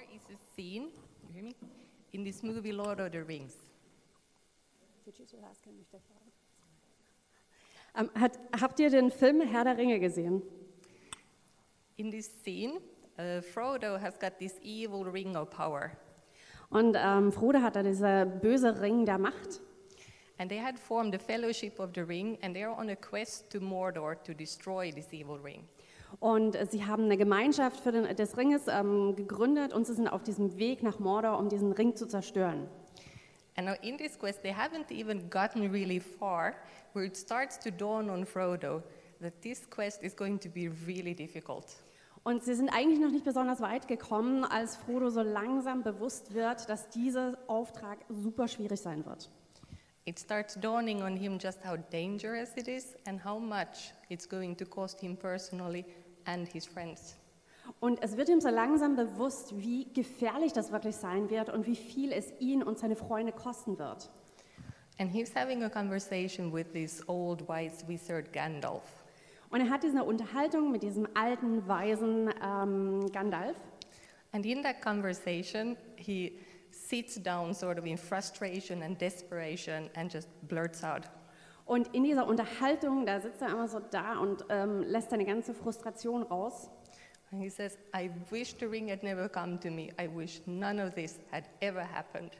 There is a scene, you hear me? In this movie Lord of the Rings. Ähm, hat, habt ihr den Film Herr der Ringe gesehen? In this scene, uh, Frodo has got this evil ring of power. Und ähm, Frodo hat da dieser böse Ring der Macht. And they had formed the Fellowship of the Ring, and they're on a quest to Mordor to destroy this evil ring. Und äh, sie haben eine Gemeinschaft für den, des Ringes ähm, gegründet und sie sind auf diesem Weg nach Mordor, um diesen Ring zu zerstören. And now in this quest, they haven't even gotten really far, where it starts to dawn on Frodo that this quest is going to be really difficult. Und sie sind eigentlich noch nicht besonders weit gekommen, als Frodo so langsam bewusst wird, dass dieser Auftrag super schwierig sein wird. It starts dawning on him just how dangerous it is and how much it's going to cost him personally and his friends. Und es wird ihm so langsam bewusst, wie gefährlich das wirklich sein wird und wie viel es ihn und seine Freunde kosten wird. And he's having a conversation with this old wise wizard Gandalf. Und er hat diese Unterhaltung mit diesem alten, weisen ähm, Gandalf. And in that conversation, he sits down sort of in frustration and desperation and just blurts out, Und in dieser Unterhaltung, da sitzt er immer so da und ähm, lässt seine ganze Frustration raus. and he says, I wish the ring had never come to me. I wish none of this had ever happened.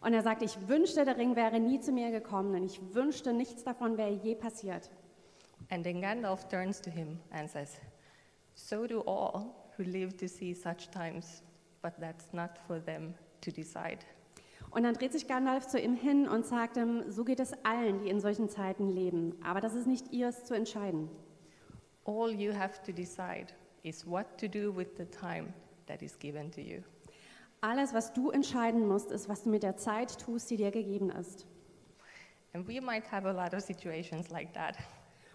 Und er sagt, ich wünschte, der Ring wäre nie zu mir gekommen und ich wünschte, nichts davon wäre je passiert. And then Gandalf turns to him and says, So do all who live to see such times, but that's not for them to decide. Und dann dreht sich Gandalf zu ihm hin und sagt ihm, so geht es allen, die in solchen Zeiten leben. Aber das ist nicht ihres zu entscheiden. All you have to decide is what to do with the time that is given to you. Alles, was du entscheiden musst, ist, was du mit der Zeit tust, die dir gegeben ist. And we might have a lot of situations like that.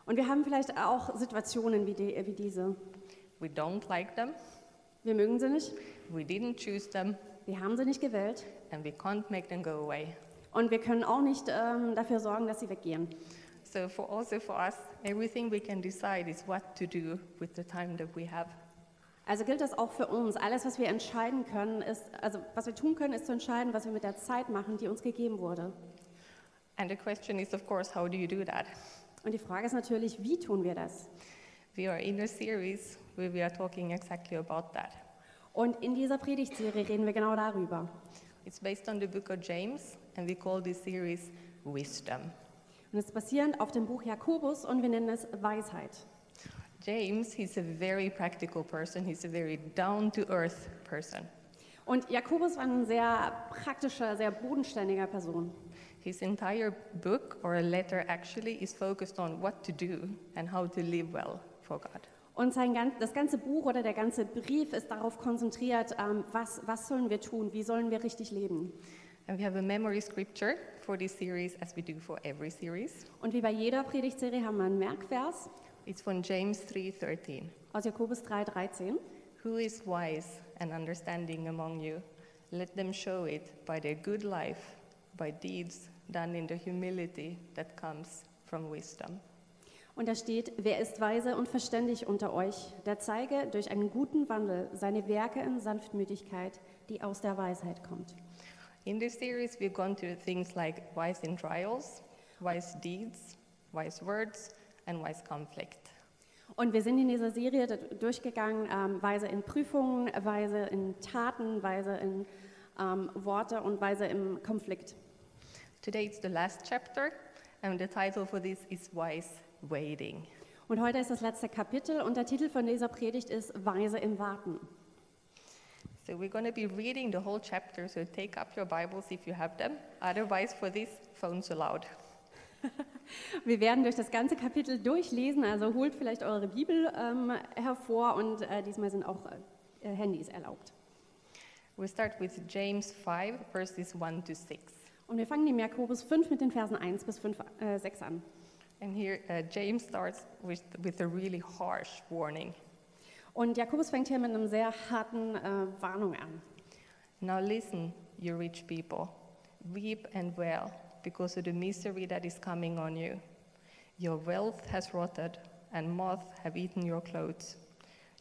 Und wir haben vielleicht auch Situationen wie, die, wie diese. We don't like them, Wir mögen sie nicht, we didn't choose them, wir haben sie nicht gewählt and we can't make them go away. und wir können auch nicht ähm, dafür sorgen, dass sie weggehen. So for also for us, everything we can decide is what to do with the time that we have. Also gilt das auch für uns. Alles, was wir entscheiden können, ist, also was wir tun können, ist zu entscheiden, was wir mit der Zeit machen, die uns gegeben wurde. And the question is, of course, how do you do that? Und die Frage ist natürlich, wie tun wir das? We are in a series where we are talking exactly about that. Und in dieser Predigtserie reden wir genau darüber. It's based on the book of James, and we call this series Wisdom. Und es ist basierend auf dem Buch Jakobus und wir nennen es Weisheit. James, he's a very practical person, he's a very down to earth person. Und Jakobus war ein sehr praktischer, sehr bodenständiger Person. His entire book, or a letter actually, is focused on what to do and how to live well for God. Und sein, das ganze Buch oder der ganze Brief ist darauf konzentriert, ähm, was, was sollen wir tun, wie sollen wir richtig leben. And we have a memory scripture for this series, as we do for every series. Und wie bei jeder Predigtserie haben wir einen Merkvers It's from James 3:13. aus Jakobus 3,13. Who is wise and understanding among you? Let them show it by their good life, by deeds done in the humility that comes from wisdom. Und da steht, wer ist weise und verständig unter euch, der zeige durch einen guten Wandel seine Werke in Sanftmütigkeit, die aus der Weisheit kommt. In this series, we've gone through things like wise in trials, wise deeds, wise words, and wise conflict. Und wir sind in dieser Serie durchgegangen, ähm, weise in Prüfungen, weise in Taten, weise in ähm, Worte und weise im Konflikt. Today, it's the last chapter, and the title for this is Wise Waiting. Und heute ist das letzte Kapitel und der Titel von dieser Predigt ist Weise im Warten. So we're going to be reading the whole chapter, so take up your Bibles if you have them. Otherwise, for this, phones allowed. Wir werden durch das ganze Kapitel durchlesen, also holt vielleicht eure Bibel ähm, hervor und äh, diesmal sind auch äh, Handys erlaubt. We'll start with James 5, verses 1 to 6. Und wir fangen im Jakobus 5 mit den Versen 1 bis 5, äh, 6 an. And here, uh, James starts with, with a really harsh warning. Und Jakobus fängt hier mit einer sehr harten äh, Warnung an. Now listen, you rich people, weep and wail because of the misery that is coming on you. Your wealth has rotted, and moths have eaten your clothes.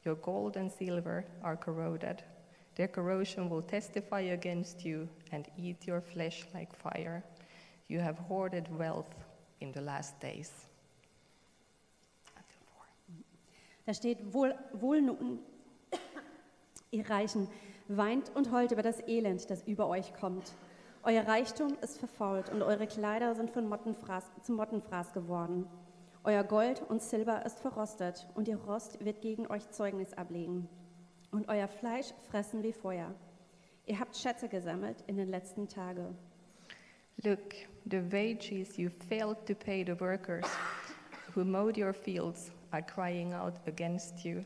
Your gold and silver are corroded. Their corrosion will testify against you and eat your flesh like fire. You have hoarded wealth in the last days. Da steht, wohl, wohl nun, ihr Reichen, weint und heult über das Elend, das über euch kommt. Euer Reichtum ist verfault und eure Kleider sind von Mottenfraß, zum Mottenfraß geworden. Euer Gold und Silber ist verrostet und ihr Rost wird gegen euch Zeugnis ablegen. Und euer Fleisch fressen wie Feuer. Ihr habt Schätze gesammelt in den letzten Tagen. Look, the wages you failed to pay the workers who mowed your fields are crying out against you.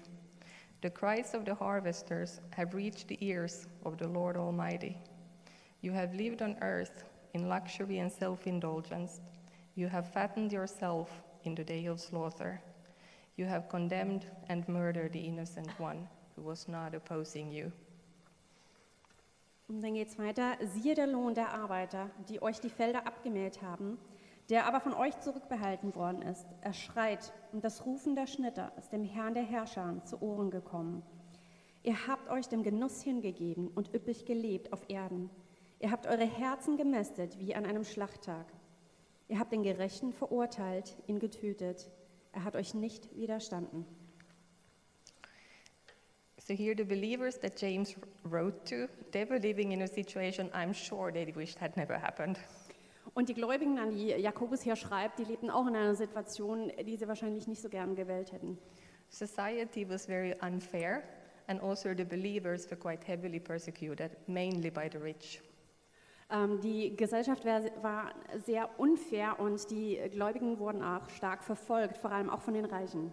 The cries of the harvesters have reached the ears of the Lord Almighty. You have lived on earth in luxury and self indulgence. You have fattened yourself in the day of slaughter. You have condemned and murdered the innocent one who was not opposing you. Und dann geht es weiter. Siehe der Lohn der Arbeiter, die euch die Felder abgemäht haben, der aber von euch zurückbehalten worden ist. Er schreit, und das Rufen der Schnitter ist dem Herrn der Herrscher zu Ohren gekommen. Ihr habt euch dem Genuss hingegeben und üppig gelebt auf Erden. Ihr habt eure Herzen gemästet wie an einem Schlachttag. Ihr habt den Gerechten verurteilt, ihn getötet. Er hat euch nicht widerstanden. So here the believers that James wrote to, they were living in a situation I'm sure they wished had never happened. Und die Gläubigen, an die Jakobus hier schreibt, die lebten auch in einer Situation, die sie wahrscheinlich nicht so gern gewählt hätten. Society was very unfair, and also the believers were quite heavily persecuted, mainly by the rich. Ähm, die Gesellschaft wär, war sehr unfair und die Gläubigen wurden auch stark verfolgt, vor allem auch von den Reichen.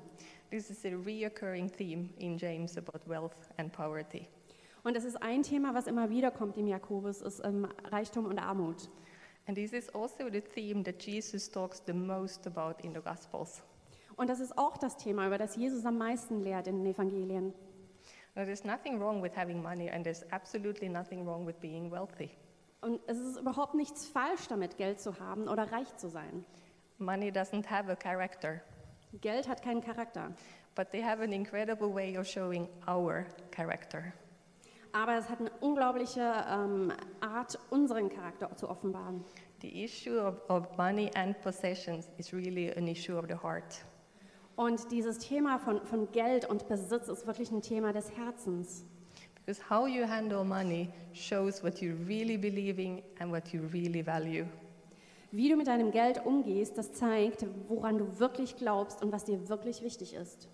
This is a reoccurring theme in James about wealth and poverty. Und das ist ein Thema, was immer wieder kommt im Jakobus, ist ähm, Reichtum und Armut. And this is also the theme that Jesus talks the most about in the Gospels. Und das ist auch das Thema, über das Jesus am meisten lehrt in den Evangelien. Now, there's nothing wrong with having money, and there's absolutely nothing wrong with being wealthy. Und es ist überhaupt nichts falsch damit, Geld zu haben oder reich zu sein. Money doesn't have a character, Geld hat keinen Charakter. but they have an incredible way of showing our character. Aber es hat eine unglaubliche ähm, Art, unseren Charakter zu offenbaren. The issue of, of money and possessions is really an issue of the heart. Und dieses Thema von, von Geld und Besitz ist wirklich ein Thema des Herzens. Because how you handle money shows what you really believe in and what you really value. Wie du mit deinem Geld umgehst, das zeigt, woran du wirklich glaubst und was dir wirklich wichtig ist.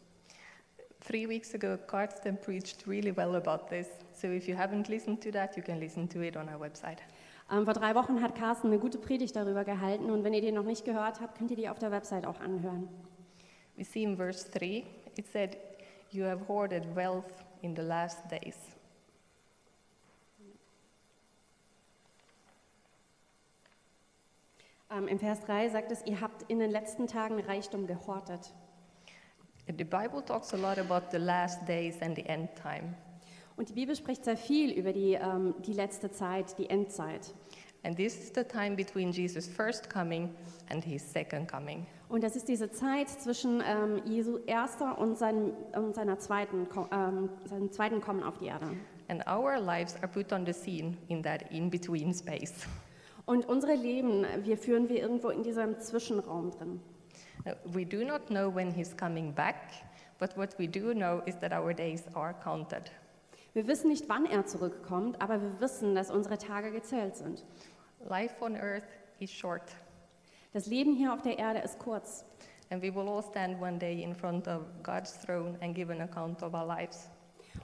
Three weeks ago, Carsten preached really well about this. So if you haven't listened to that, you can listen to it on our website. Ähm, vor drei Wochen hat Carsten eine gute Predigt darüber gehalten und wenn ihr die noch nicht gehört habt, könnt ihr die auf der Website auch anhören. We see in verse 3, it said, You have hoarded wealth in the last days. Ähm, Im Vers 3 sagt es, ihr habt in den letzten Tagen Reichtum gehortet. The Bible talks a lot about the last days and the end time. Und die Bibel spricht sehr viel über die, ähm, die letzte Zeit, die Endzeit. And this is the time between Jesus' first coming and his second coming. Und das ist diese Zeit zwischen ähm, Jesu erster und, seinem, und seiner zweiten, ähm, seinem zweiten Kommen auf die Erde. And our lives are put on the scene in that in between space. Und unsere Leben, wir führen wir irgendwo in diesem Zwischenraum drin. We do not know when he's coming back, but what we do know is that our days are counted. Wir wissen nicht, wann er zurückkommt, aber wir wissen, dass unsere Tage gezählt sind. Life on earth is short, Das Leben hier auf der Erde ist kurz. and we will all stand one day in front of God's throne and give an account of our lives.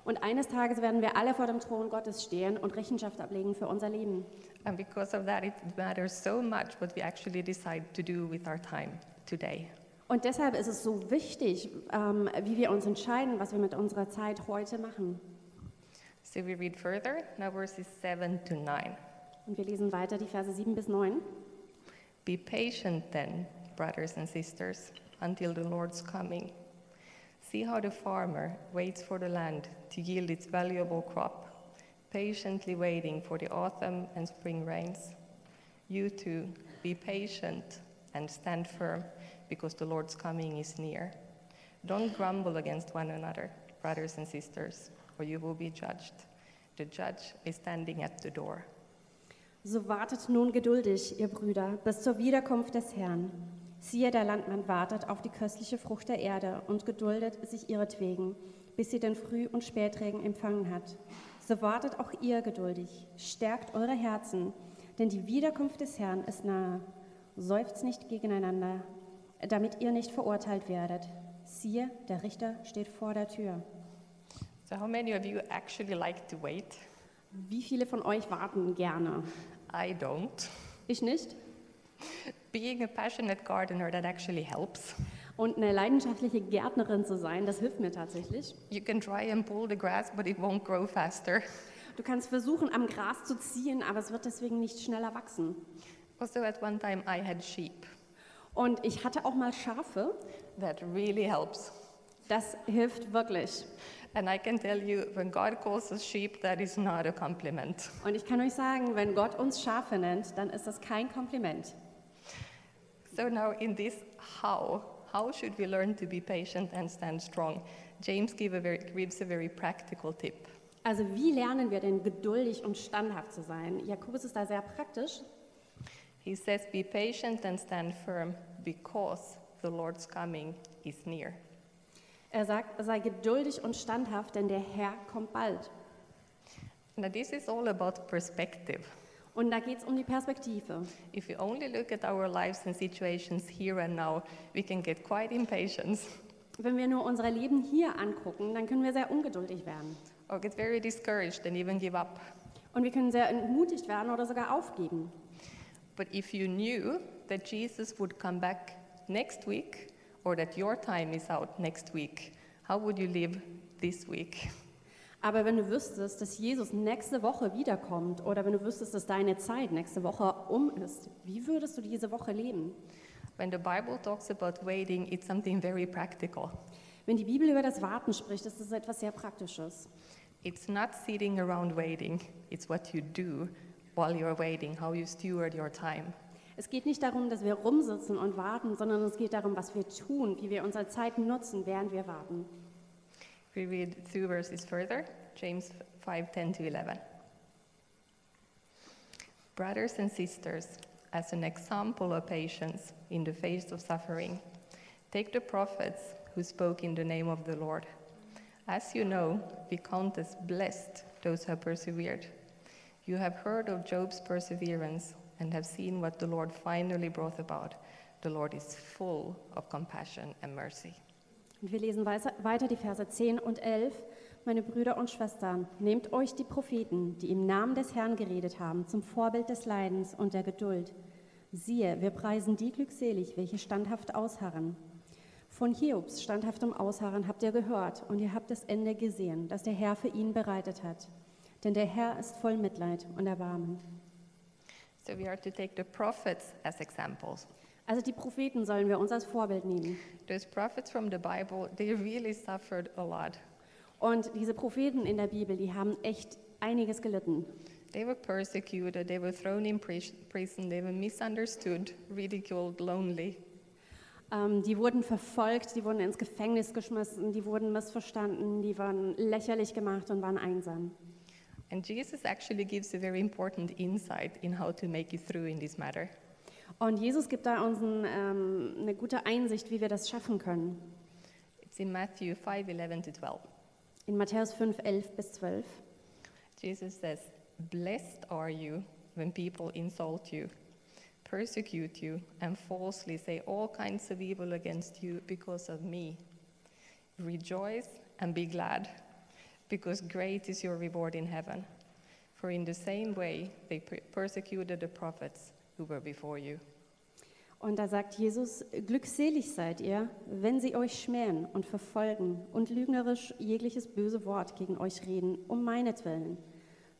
Und eines Tages werden wir alle vor dem Thron Gottes stehen und Rechenschaft ablegen für unser Leben. And because of that, it matters so much what we actually decide to do with our time today. Und deshalb ist es so wichtig, ähm, wie wir uns entscheiden, was wir mit unserer Zeit heute machen. So we read further, now verses 7 to 9. Und wir lesen weiter die Verse 7 bis 9. Be patient then, brothers and sisters, until the Lord's coming. See how the farmer waits for the land to yield its valuable crop, patiently waiting for the autumn and spring rains. You too, be patient and stand firm, because the Lord's coming is near. Don't grumble against one another, brothers and sisters, or you will be judged. The judge is standing at the door. So wartet nun geduldig, ihr Brüder, bis zur Wiederkunft des Herrn. Siehe, der Landmann wartet auf die köstliche Frucht der Erde und geduldet sich ihretwegen, bis sie den Früh- und Spätregen empfangen hat. So wartet auch ihr geduldig, stärkt eure Herzen, denn die Wiederkunft des Herrn ist nahe. Seufzt nicht gegeneinander, damit ihr nicht verurteilt werdet. Siehe, der Richter steht vor der Tür. So, how many of you actually like to wait? Wie viele von euch warten gerne? I don't. Ich nicht. Being a passionate gardener, that actually helps. Und eine leidenschaftliche Gärtnerin zu sein, das hilft mir tatsächlich. You can try and pull the grass, but it won't grow faster. Du kannst versuchen, am Gras zu ziehen, aber es wird deswegen nicht schneller wachsen. Also, at one time, I had sheep. Und ich hatte auch mal Schafe. That really helps. Das hilft wirklich. And I can tell you, when God calls us sheep, that is not a compliment. Und ich kann euch sagen, wenn Gott uns Schafe nennt, dann ist das kein Kompliment. So now in this how, how should we learn to be patient and stand strong? James give a very, gives a very practical tip. Also wie lernen wir denn geduldig und standhaft zu sein? Jakobus ist da sehr praktisch. He says, Be patient and stand firm because the Lord's coming is near. Er sagt, sei geduldig und standhaft, denn der Herr kommt bald. Now, this is all about perspective. Und da geht es um die Perspektive. If we only look at our lives and situations here and now, we can get quite impatient Wenn wir nur unser Leben hier angucken, dann können wir sehr ungeduldig werden. or get very discouraged and even give up. Und wir können sehr entmutigt werden oder sogar aufgeben. But if you knew that Jesus would come back next week or that your time is out next week, how would you live this week? Aber wenn du wüsstest, dass Jesus nächste Woche wiederkommt oder wenn du wüsstest, dass deine Zeit nächste Woche um ist, wie würdest du diese Woche leben? When the Bible talks about waiting, it's something very practical. Wenn die Bibel über das Warten spricht, ist das etwas sehr Praktisches. It's not sitting around waiting, it's what you do while you're waiting, how you steward your time. Es geht nicht darum, dass wir rumsitzen und warten, sondern es geht darum, was wir tun, wie wir unsere Zeit nutzen, während wir warten. We read two verses further, James 5 10 to 11. Brothers and sisters, as an example of patience in the face of suffering, take the prophets who spoke in the name of the Lord. As you know, we count as blessed those who have persevered. You have heard of Job's perseverance and have seen what the Lord finally brought about. The Lord is full of compassion and mercy. Und wir lesen weiter die Verse 10 und 11. Meine Brüder und Schwestern, nehmt euch die Propheten, die im Namen des Herrn geredet haben, zum Vorbild des Leidens und der Geduld. Siehe, wir preisen die glückselig, welche standhaft ausharren. Von Hiobs standhaftem Ausharren habt ihr gehört und ihr habt das Ende gesehen, das der Herr für ihn bereitet hat. Denn der Herr ist voll Mitleid und Erbarmen. So we are to take the prophets as examples. Also die Propheten sollen wir uns als Vorbild nehmen. Those prophets from the Bible, they really suffered a lot. Und diese Propheten in der Bibel, die haben echt einiges gelitten. They were persecuted, they were thrown in pris- prison, they were misunderstood, ridiculed, lonely. Ähm, die wurden verfolgt, die wurden ins Gefängnis geschmissen, die wurden missverstanden, die waren lächerlich gemacht und waren einsam. And Jesus actually gives a very important insight in how to make it through in this matter. Und Jesus gibt da uns ein, ähm, eine gute Einsicht, wie wir das schaffen können. It's in Matthew 5 11 to 12. In Matthäus 5, 11 bis 12. Jesus says, Blessed are you when people insult you, persecute you, and falsely say all kinds of evil against you because of me. Rejoice and be glad, because great is your reward in heaven. For in the same way they per- persecuted the prophets who were before you. Und da sagt Jesus, glückselig seid ihr, wenn sie euch schmähen und verfolgen und lügnerisch jegliches böse Wort gegen euch reden, um meinetwillen.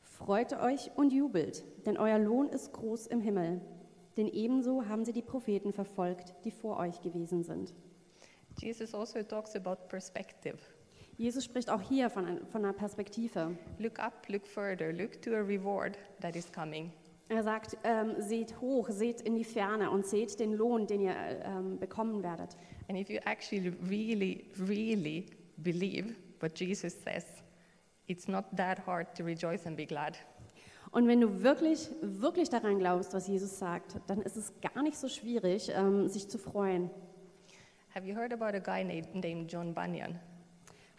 Freut euch und jubelt, denn euer Lohn ist groß im Himmel. Denn ebenso haben sie die Propheten verfolgt, die vor euch gewesen sind. Jesus also talks about perspective. Jesus spricht auch hier von, ein- von einer Perspektive. Look up, look further, look to a reward that is coming. Er sagt, ähm, seht hoch, seht in die Ferne und seht den Lohn, den ihr ähm, bekommen werdet. And if you actually really, really believe what Jesus says, it's not that hard to rejoice and be glad. Und wenn du wirklich, wirklich daran glaubst, was Jesus sagt, dann ist es gar nicht so schwierig, ähm, sich zu freuen. Have you heard about a guy named, named John Bunyan?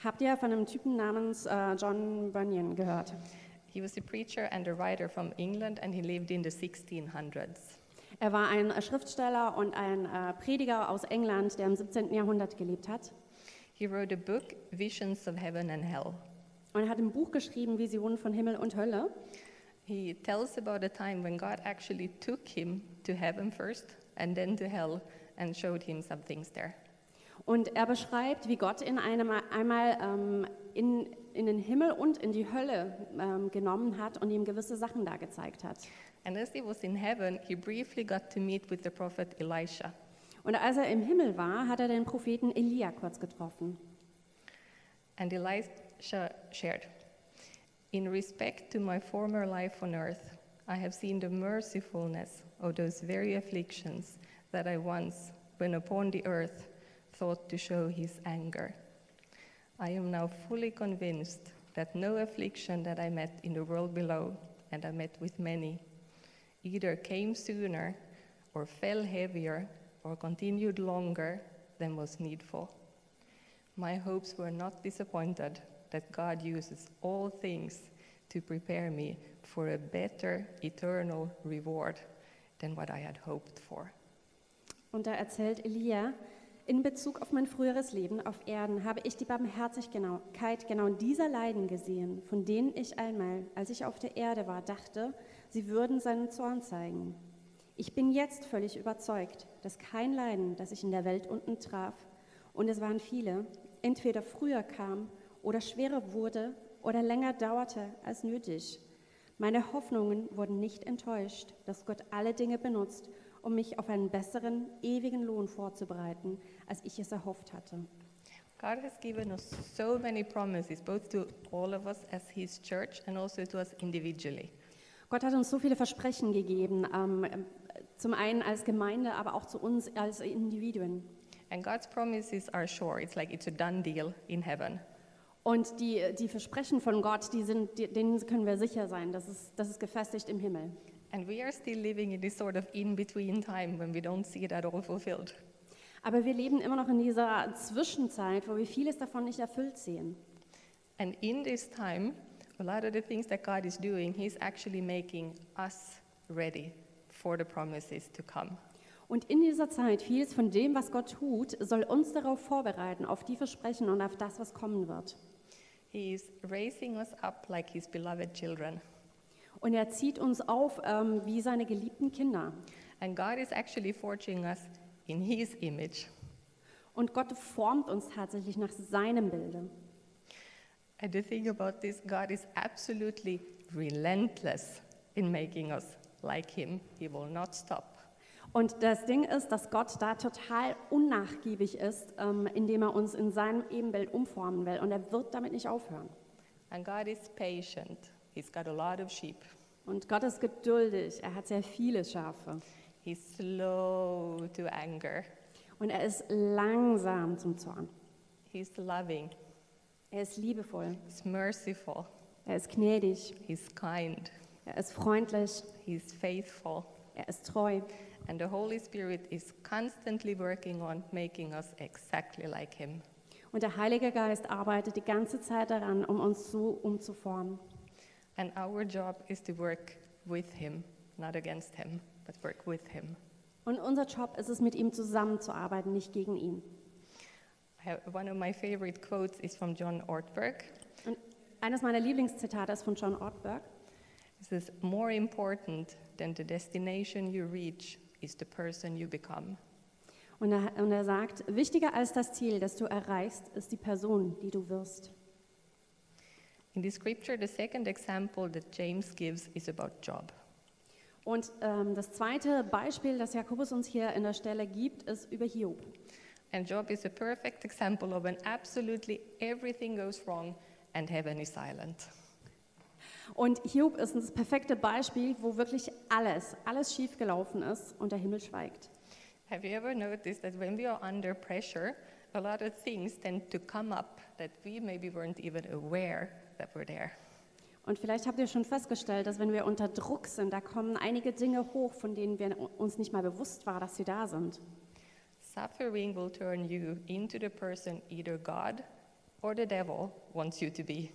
Habt ihr von einem Typen namens äh, John Bunyan gehört? He was a preacher and a writer from England, and he lived in the 1600s. Er war ein äh, Schriftsteller und ein äh, Prediger aus England, der im 17. Jahrhundert gelebt hat. He wrote a book, Visions of Heaven and Hell. Und er hat ein Buch geschrieben, Visionen von Himmel und Hölle. He tells about a time when God actually took him to heaven first and then to hell and showed him some things there. Und er beschreibt, wie Gott ihn einem, einmal ähm, in, in den Himmel und in die Hölle ähm, genommen hat und ihm gewisse Sachen da gezeigt hat. And as he was in heaven, he briefly got to meet with the prophet Elisha. Und als er im Himmel war, hat er den Propheten Elia kurz getroffen. And Elisha shared In respect to my former life on earth, I have seen the mercifulness of those very afflictions that I once, when upon the earth, thought to show his anger. I am now fully convinced that no affliction that I met in the world below, and I met with many, either came sooner or fell heavier or continued longer than was needful. My hopes were not disappointed that God uses all things to prepare me for a better eternal reward than what I had hoped for. Und da erzählt Elia, in Bezug auf mein früheres Leben auf Erden habe ich die Barmherzigkeit genau dieser Leiden gesehen, von denen ich einmal, als ich auf der Erde war, dachte, sie würden seinen Zorn zeigen. Ich bin jetzt völlig überzeugt, dass kein Leiden, das ich in der Welt unten traf, und es waren viele, entweder früher kam oder schwerer wurde oder länger dauerte als nötig. Meine Hoffnungen wurden nicht enttäuscht, dass Gott alle Dinge benutzt, um mich auf einen besseren, ewigen Lohn vorzubereiten, als ich es erhofft hatte. God has given us so many promises, both to all of us as His church and also to us individually. Gott hat uns so viele Versprechen gegeben, ähm, zum einen als Gemeinde, aber auch zu uns als Individuen. And God's promises are sure. It's like it's a done deal in heaven. Und die, die Versprechen von Gott, die sind, die, denen können wir sicher sein, das ist, das ist gefestigt im Himmel. And we are still living in this sort of in between time when we don't see it at all fulfilled. Aber wir leben immer noch in dieser Zwischenzeit, wo wir vieles davon nicht erfüllt sehen. And in this time, a lot of the things that God is doing, He's actually making us ready for the promises to come. Und in dieser Zeit, vieles von dem, was Gott tut, soll uns darauf vorbereiten, auf die Versprechen und auf das, was kommen wird. He is raising us up like His beloved children. Und er zieht uns auf ähm, wie seine geliebten Kinder. And God is actually forging us in His image. Und Gott formt uns tatsächlich nach seinem Bilde. And the thing about this, God is absolutely relentless in making us like Him. He will not stop. Und das Ding ist, dass Gott da total unnachgiebig ist, ähm, indem er uns in seinem Ebenbild umformen will. Und er wird damit nicht aufhören. And God is patient. He's got a lot of sheep. Und Gott ist geduldig. Er hat sehr viele Schafe. He's slow to anger. Und er ist langsam zum Zorn. He's loving. Er ist liebevoll. He's merciful. Er ist gnädig. He's kind. Er ist freundlich. He's faithful. Er ist treu. And the Holy Spirit is constantly working on making us exactly like Him. Und der Heilige Geist arbeitet die ganze Zeit daran, um uns so umzuformen. And our job is to work with Him, not against Him, but work with Him. Und unser Job ist es, mit ihm zusammenzuarbeiten, nicht gegen ihn. Have, one of my favorite quotes is from John Ortberg. Und eines meiner Lieblingszitate ist von John Ortberg. It says, More important than the destination you reach is the person you become. Und er, und er sagt, wichtiger als das Ziel, das du erreichst, ist die Person, die du wirst. In the scripture, the second example that James gives is about Job. Und ähm, das zweite Beispiel, das Jakobus uns hier in der Stelle gibt, ist über Hiob. And Job is a perfect example of when absolutely everything goes wrong and heaven is silent. Und Hiob ist das perfekte Beispiel, wo wirklich alles, alles schiefgelaufen ist und der Himmel schweigt. Have you ever noticed that when we are under pressure, a lot of things tend to come up that we maybe weren't even aware that were there. Und vielleicht habt ihr schon festgestellt, dass wenn wir unter Druck sind, da kommen einige Dinge hoch, von denen wir uns nicht mal bewusst waren, dass sie da sind. Suffering will turn you into the person either God or the devil wants you to be.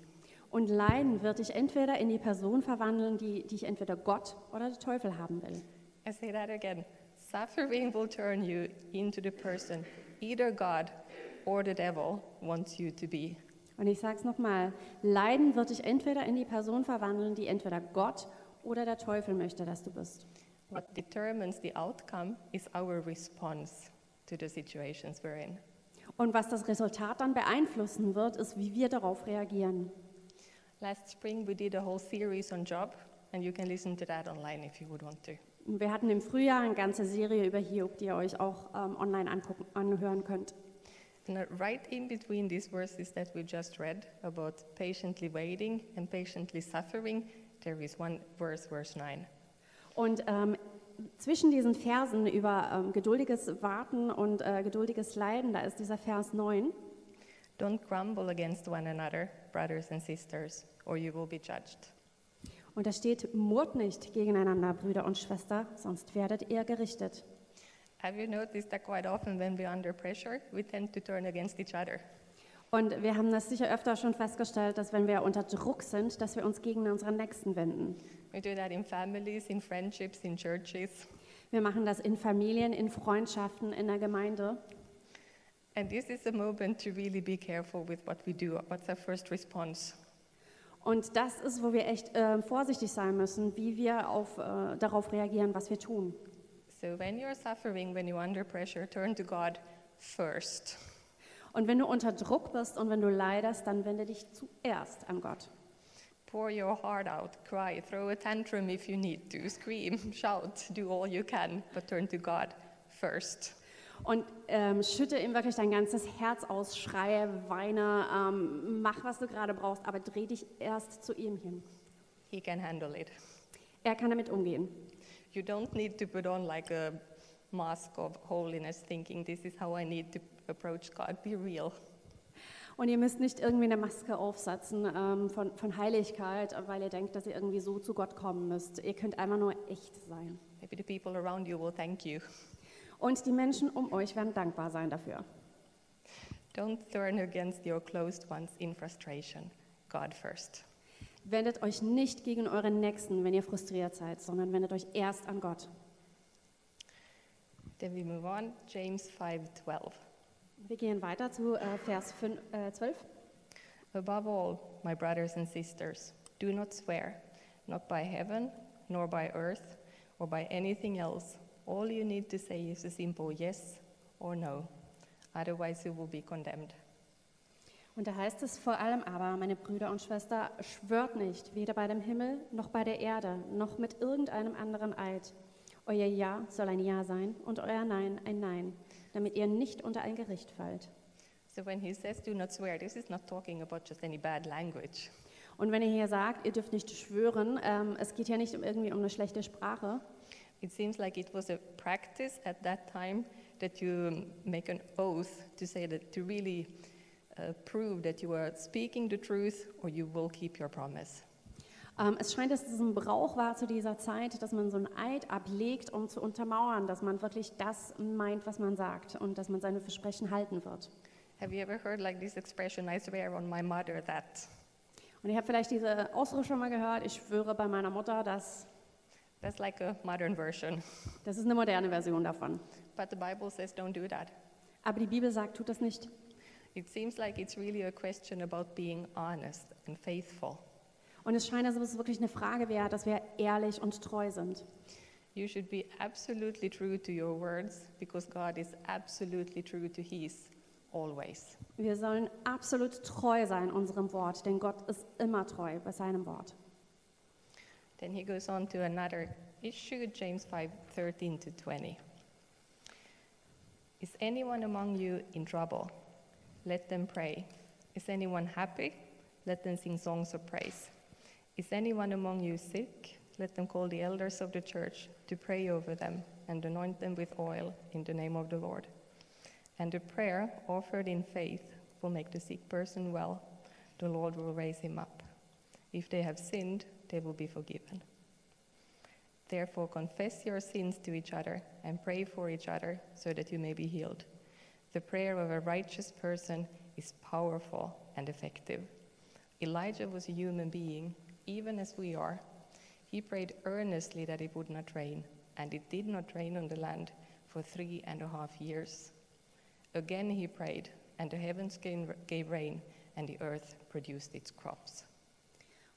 Und Leiden wird dich entweder in die Person verwandeln, die, die ich entweder Gott oder der Teufel haben will. I say that again. Suffering will turn you into the person either God or the devil wants you to be. Und ich sage es nochmal, Leiden wird dich entweder in die Person verwandeln, die entweder Gott oder der Teufel möchte, dass du bist. What determines the outcome is our response to the situations we're in. Und was das Resultat dann beeinflussen wird, ist, wie wir darauf reagieren. Last spring, we did a whole series on Job, and you can listen to that online if you would want to. Wir hatten im Frühjahr eine ganze Serie über Hiob, die ihr euch auch ähm, online angucken, anhören könnt. Right in between these verses that we just read about patiently waiting and patiently suffering, there is one verse, verse 9. Und ähm, zwischen diesen Versen über ähm, geduldiges Warten und äh, geduldiges Leiden, da ist dieser Vers 9. Don't grumble against one another, brothers and sisters, or you will be judged. Und da steht, murrt nicht gegeneinander, Brüder und Schwester, sonst werdet ihr gerichtet. Have you noticed that quite often when we're under pressure, we tend to turn against each other? Und wir haben das sicher öfter schon festgestellt, dass wenn wir unter Druck sind, dass wir uns gegen unseren Nächsten wenden. We do that in families, in friendships, in churches. Wir machen das in Familien, in Freundschaften, in der Gemeinde. And this is a moment to really be careful with what we do. What's our first response? Und das ist, wo wir echt äh, vorsichtig sein müssen, wie wir auf, äh, darauf reagieren, was wir tun. So when you're suffering, when you're under pressure, turn to God first. Und wenn du unter Druck bist und wenn du leidest, dann wende dich zuerst an Gott. Pour your heart out, cry, throw a tantrum if you need to, scream, shout, do all you can, but turn to God first. Und ähm, schütte ihm wirklich dein ganzes Herz aus, schreie, weine, ähm, mach, was du gerade brauchst, aber dreh dich erst zu ihm hin. He can handle it. Er kann damit umgehen. You don't need to put on like a mask of holiness, thinking this is how I need to approach God. Be real. Und ihr müsst nicht irgendwie eine Maske aufsetzen ähm, von, von Heiligkeit, weil ihr denkt, dass ihr irgendwie so zu Gott kommen müsst. Ihr könnt einfach nur echt sein. Maybe the people around you will thank you. Und die Menschen um euch werden dankbar sein dafür. Don't turn against your closed ones in frustration. God first. Wendet euch nicht gegen euren Nächsten, wenn ihr frustriert seid, sondern wendet euch erst an Gott. Then we move on. James 5:12. Wir gehen weiter zu äh, Vers 5, äh, 12. Above all, my brothers and sisters, do not swear, not by heaven, nor by earth, or by anything else. All you need to say is a simple yes or no. Otherwise, you will be condemned. Und da heißt es vor allem aber, meine Brüder und Schwester, schwört nicht, weder bei dem Himmel noch bei der Erde, noch mit irgendeinem anderen Eid. Euer Ja soll ein Ja sein und euer Nein ein Nein, damit ihr nicht unter ein Gericht fallt. So when he says do not swear, this is not talking about just any bad language. Und wenn ihr hier sagt, ihr dürft nicht schwören, ähm, es geht hier nicht um irgendwie um eine schlechte Sprache, It seems like it was a practice at that time that you make an oath to say that to really uh, prove that you are speaking the truth or you will keep your promise. Ähm, es scheint, dass es ein Brauch war zu dieser Zeit, dass man so ein Eid ablegt, um zu untermauern, dass man wirklich das meint, was man sagt und dass man seine Versprechen halten wird. Have you ever heard like this expression, I swear on my mother that? Und ihr habt vielleicht diese Ausdruck schon mal gehört, ich schwöre bei meiner Mutter, dass That's like a modern version. das ist eine moderne Version davon. But the Bible says don't do that. Aber die Bibel sagt, tut das nicht. It seems like it's really a question about being honest and faithful. Und es scheint, ob es wirklich eine Frage wäre, dass wir ehrlich und treu sind. You should be absolutely true to your words because God is absolutely true to His always. Wir sollen absolut treu sein unserem Wort, denn Gott ist immer treu bei seinem Wort. Then he goes on to another issue, James 5:13 to 20. Is anyone among you in trouble? Let them pray. Is anyone happy? Let them sing songs of praise. Is anyone among you sick? Let them call the elders of the church to pray over them and anoint them with oil in the name of the Lord. And the prayer offered in faith will make the sick person well. The Lord will raise him up. If they have sinned, they will be forgiven. Therefore, confess your sins to each other and pray for each other so that you may be healed. The prayer of a righteous person is powerful and effective. Elijah was a human being, even as we are. He prayed earnestly that it would not rain, and it did not rain on the land for three and a half years. Again he prayed, and the heavens gave rain, and the earth produced its crops.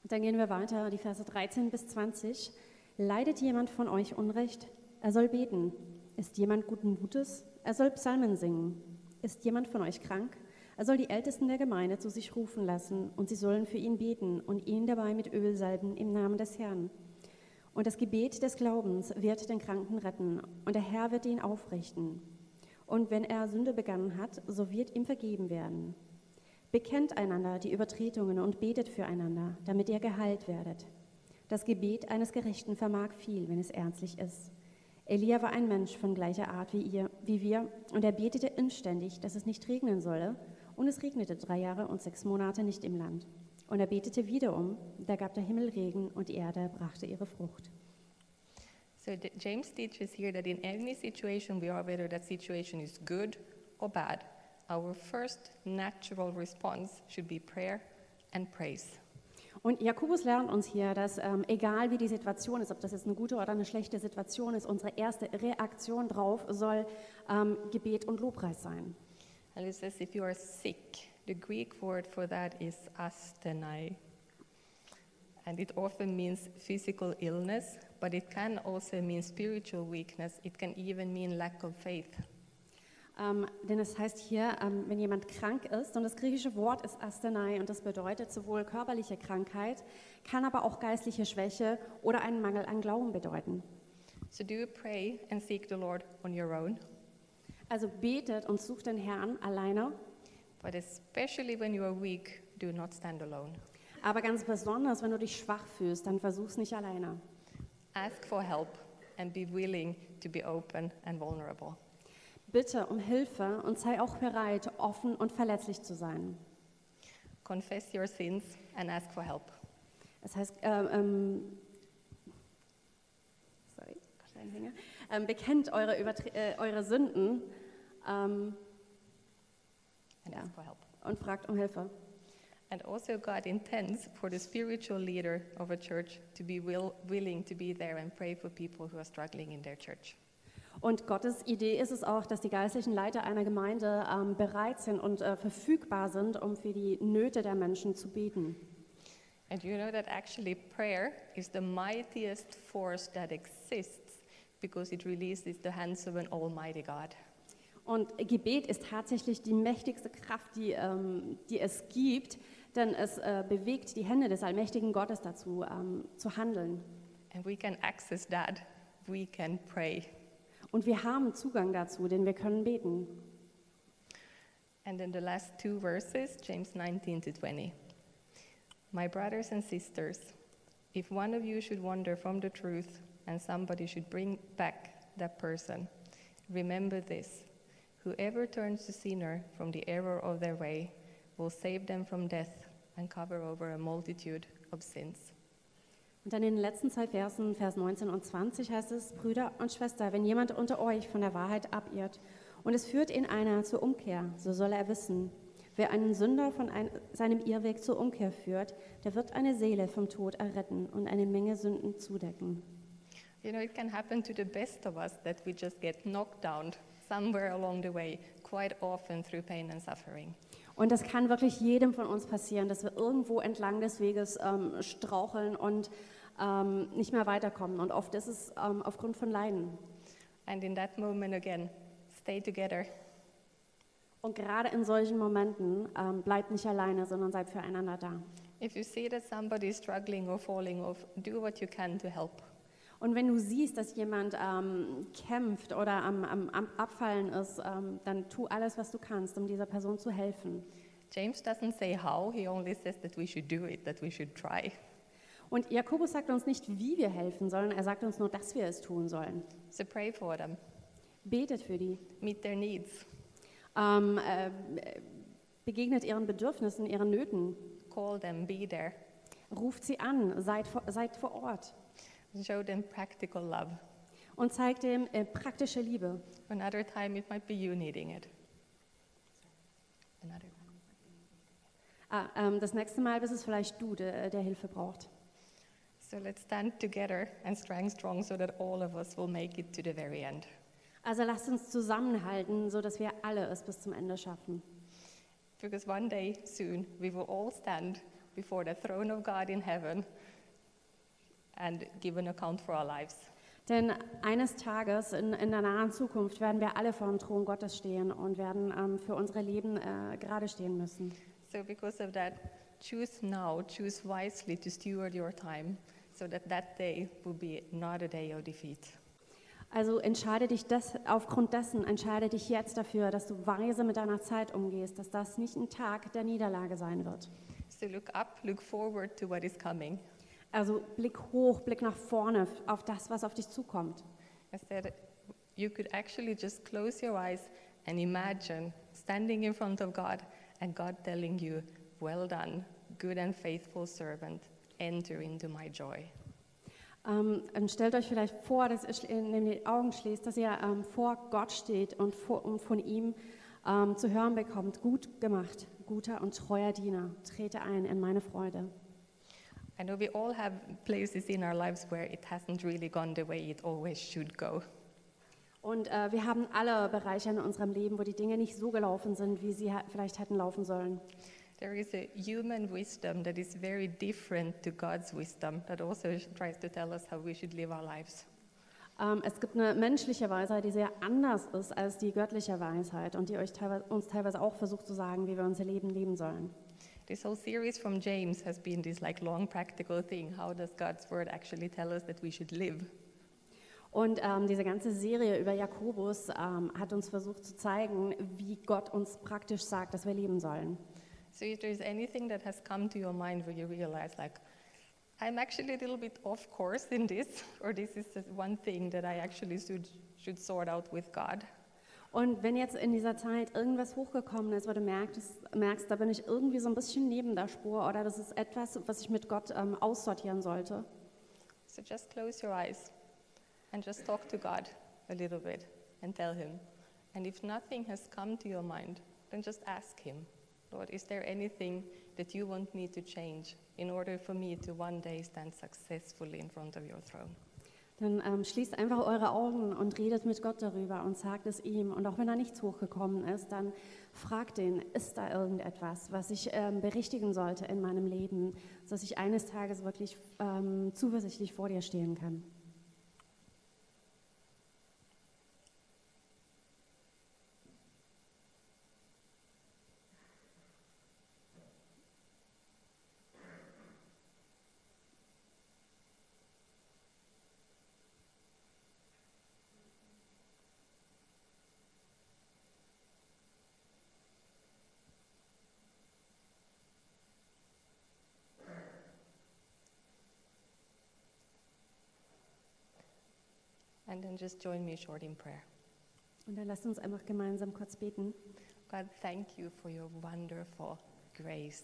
Und dann gehen wir weiter, die Verse 13 bis 20. Leidet jemand von euch Unrecht? Er soll beten. Ist jemand guten Mutes? Er soll Psalmen singen. Ist jemand von euch krank? Er soll die Ältesten der Gemeinde zu sich rufen lassen, und sie sollen für ihn beten und ihn dabei mit Öl salben im Namen des Herrn. Und das Gebet des Glaubens wird den Kranken retten, und der Herr wird ihn aufrichten. Und wenn er Sünde begangen hat, so wird ihm vergeben werden. Bekennt einander die Übertretungen und betet füreinander, damit ihr geheilt werdet. Das Gebet eines Gerechten vermag viel, wenn es ernstlich ist. Elia war ein Mensch von gleicher Art wie ihr, wie wir, und er betete inständig, dass es nicht regnen solle, und es regnete drei Jahre und sechs Monate nicht im Land. Und er betete wiederum, da gab der Himmel Regen und die Erde brachte ihre Frucht. So James teaches here that in any situation we are, whether that situation is good or bad, our first natural response should be prayer and praise. Und Jakobus lernt uns hier, dass ähm, egal wie die Situation ist, ob das jetzt eine gute oder eine schlechte Situation ist, unsere erste Reaktion drauf soll ähm, Gebet und Lobpreis sein. And it says if you are sick, the Greek word for that is asthenai. And it often means physical illness, but it can also mean spiritual weakness. It can even mean lack of faith. Ähm, denn es heißt hier, ähm, wenn jemand krank ist, und das griechische Wort ist Asthenai, und das bedeutet sowohl körperliche Krankheit, kann aber auch geistliche Schwäche oder einen Mangel an Glauben bedeuten. So do you pray and seek the Lord on your own? Also betet und sucht den Herrn alleine, But especially when you are weak, do not stand alone. aber ganz besonders, wenn du dich schwach fühlst, dann versuch's nicht alleine. Ask for help and be willing to be open and vulnerable. Bitte um Hilfe und sei auch bereit, offen und verletzlich zu sein. Confess your sins and ask for help. Das heißt, ähm, ähm, sorry, Finger. ähm, bekennt eure, äh, eure Sünden ähm, And Yeah. ask for help. und fragt um Hilfe. And also, God intends for the spiritual leader of a church to be will, willing to be there and pray for people who are struggling in their church. Und Gottes Idee ist es auch, dass die geistlichen Leiter einer Gemeinde ähm, bereit sind und äh, verfügbar sind, um für die Nöte der Menschen zu beten. And you know that actually prayer is the mightiest force that exists because it releases the hands of an almighty God. Und Gebet ist tatsächlich die mächtigste Kraft, die, ähm, die es gibt, denn es äh, bewegt die Hände des allmächtigen Gottes dazu, ähm, zu handeln. And we can access that. We can pray. Und wir haben Zugang dazu, denn wir können beten. And in the last two verses, James 19 to 20. My brothers and sisters, if one of you should wander from the truth and somebody should bring back that person, remember this whoever turns the sinner from the error of their way will save them from death and cover over a multitude of sins. Und dann in den letzten zwei Versen, Vers 19 und 20 heißt es, Brüder und Schwester, wenn jemand unter euch von der Wahrheit abirrt und es führt ihn einer zur Umkehr, so soll er wissen, wer einen Sünder von ein, seinem Irrweg zur Umkehr führt, der wird eine Seele vom Tod erretten und eine Menge Sünden zudecken. You know, it can happen to the best of us that we just get knocked down somewhere along the way, quite often through pain and suffering. Und das kann wirklich jedem von uns passieren, dass wir irgendwo entlang des Weges ähm, straucheln und ähm, nicht mehr weiterkommen. Und oft ist es ähm, aufgrund von Leiden. And in that moment again, stay together. Und gerade in solchen Momenten ähm, bleibt nicht alleine, sondern seid füreinander da. If you see that somebody is struggling or falling off, do what you can to help. Und wenn du siehst, dass jemand ähm, kämpft oder am, am, am Abfallen ist, ähm, dann tu alles, was du kannst, um dieser Person zu helfen. James doesn't say how, he only says that we should do it, that we should try. Und Jakobus sagt uns nicht, wie wir helfen sollen, er sagt uns nur, dass wir es tun sollen. So pray for them, Betet für die, meet their needs, ähm, äh, begegnet ihren Bedürfnissen, ihren Nöten, call them, be there. Ruft sie an, seid vor, seid vor Ort show them practical love. und zeigt ihm äh, praktische Liebe. Another time it might be you needing it. Another time. Ah, ähm, das nächste Mal bist es vielleicht du, der, der Hilfe braucht. So let's stand together and stand strong so that all of us will make it to the very end. Also lasst uns zusammenhalten, so dass wir alle es bis zum Ende schaffen. Because one day soon we will all stand before the throne of God in heaven and give an account for our lives. Denn eines Tages in, in der nahen Zukunft werden wir alle vor dem Thron Gottes stehen und werden ähm, für unsere Leben äh, gerade stehen müssen. So because of that, choose now, choose wisely to steward your time so that that day will be not a day of defeat. Also entscheide dich das, aufgrund dessen, entscheide dich jetzt dafür, dass du weise mit deiner Zeit umgehst, dass das nicht ein Tag der Niederlage sein wird. So look up, look forward to what is coming. Also blick hoch, blick nach vorne auf das, was auf dich zukommt. Instead, you could actually just close your eyes and imagine standing in front of God and God telling you, Well done, good and faithful servant, enter into my joy. Ähm, und stellt euch vielleicht vor, dass ihr in die Augen schließt, dass ihr ähm, vor Gott steht und, vor, und von ihm ähm, zu hören bekommt, gut gemacht, guter und treuer Diener, trete ein in meine Freude. I know we all have places in our lives where it hasn't really gone the way it always should go. Und äh, wir haben alle Bereiche in unserem Leben, wo die Dinge nicht so gelaufen sind, wie sie vielleicht hätten laufen sollen. There is a human wisdom that is very different to God's wisdom that also tries to tell us how we should live our lives. Ähm, es gibt eine menschliche Weisheit, die sehr anders ist als die göttliche Weisheit und die euch teilweise, uns teilweise auch versucht zu sagen, wie wir unser Leben leben sollen. This whole series from James has been this like long practical thing. How does God's word actually tell us that we should live? Und ähm, diese ganze Serie über Jakobus ähm, hat uns versucht zu zeigen, wie Gott uns praktisch sagt, dass wir leben sollen. So if there's anything that has come to your mind where you realize like I'm actually a little bit off course in this, or this is the one thing that I actually should, should sort out with God, Und wenn jetzt in dieser Zeit irgendwas hochgekommen ist, wo du merkst, merkst, da bin ich irgendwie so ein bisschen neben der Spur oder das ist etwas, was ich mit Gott ähm, aussortieren sollte, so just close your eyes and just talk to God a little bit and tell Him. And if nothing has come to your mind, then just ask Him, Lord, is there anything that you want me to change in order for me to one day stand successfully in front of your throne? Dann ähm, schließt einfach eure Augen und redet mit Gott darüber und sagt es ihm. Und auch wenn da nichts hochgekommen ist, dann fragt ihn, ist da irgendetwas, was ich ähm, berichtigen sollte in meinem Leben, sodass ich eines Tages wirklich ähm, zuversichtlich vor dir stehen kann. And then just join me short in prayer. Und dann lasst uns einfach gemeinsam kurz beten. God, thank you for your wonderful grace.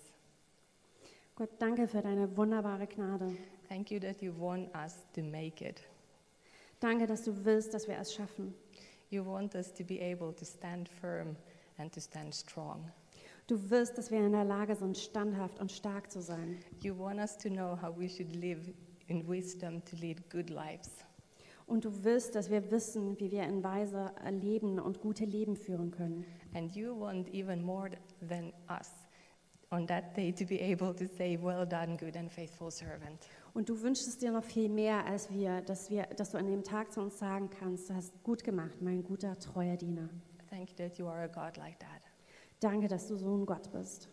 Gott, danke für deine wunderbare Gnade. Thank you that you want us to make it. Danke, dass du willst, dass wir es schaffen. You want us to be able to stand firm and to stand strong. Du willst, dass wir in der Lage sind, standhaft und stark zu sein. You want us to know how we should live in wisdom to lead good lives. Und du willst, dass wir wissen, wie wir in Weise leben und gute Leben führen können. And you want even more than us on that day to be able to say, Well done, good and faithful servant. Und du wünschst es dir noch viel mehr als wir, dass, wir, dass du an dem Tag zu uns sagen kannst, du hast gut gemacht, mein guter, treuer Diener. Thank you that you are a God like that. Danke, dass du so ein Gott bist.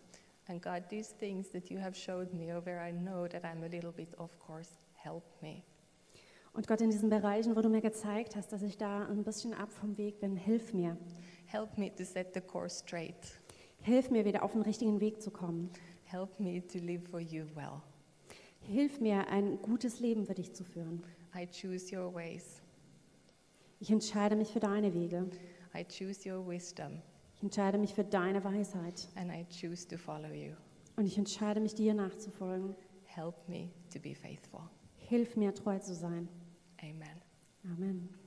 And God, these things that you have showed me, or where I know that I'm a little bit off course, help me. Und Gott, in diesen Bereichen, wo du mir gezeigt hast, dass ich da ein bisschen ab vom Weg bin, hilf mir. Help me to set the course straight. Hilf mir, wieder auf den richtigen Weg zu kommen. Help me to live for you well. Hilf mir, ein gutes Leben für dich zu führen. I choose your ways. Ich entscheide mich für deine Wege. I choose your wisdom. Ich entscheide mich für deine Weisheit. And I choose to follow you. Und ich entscheide mich, dir nachzufolgen. help me to be faithful. Hilf mir, treu zu sein. Amen. Amen.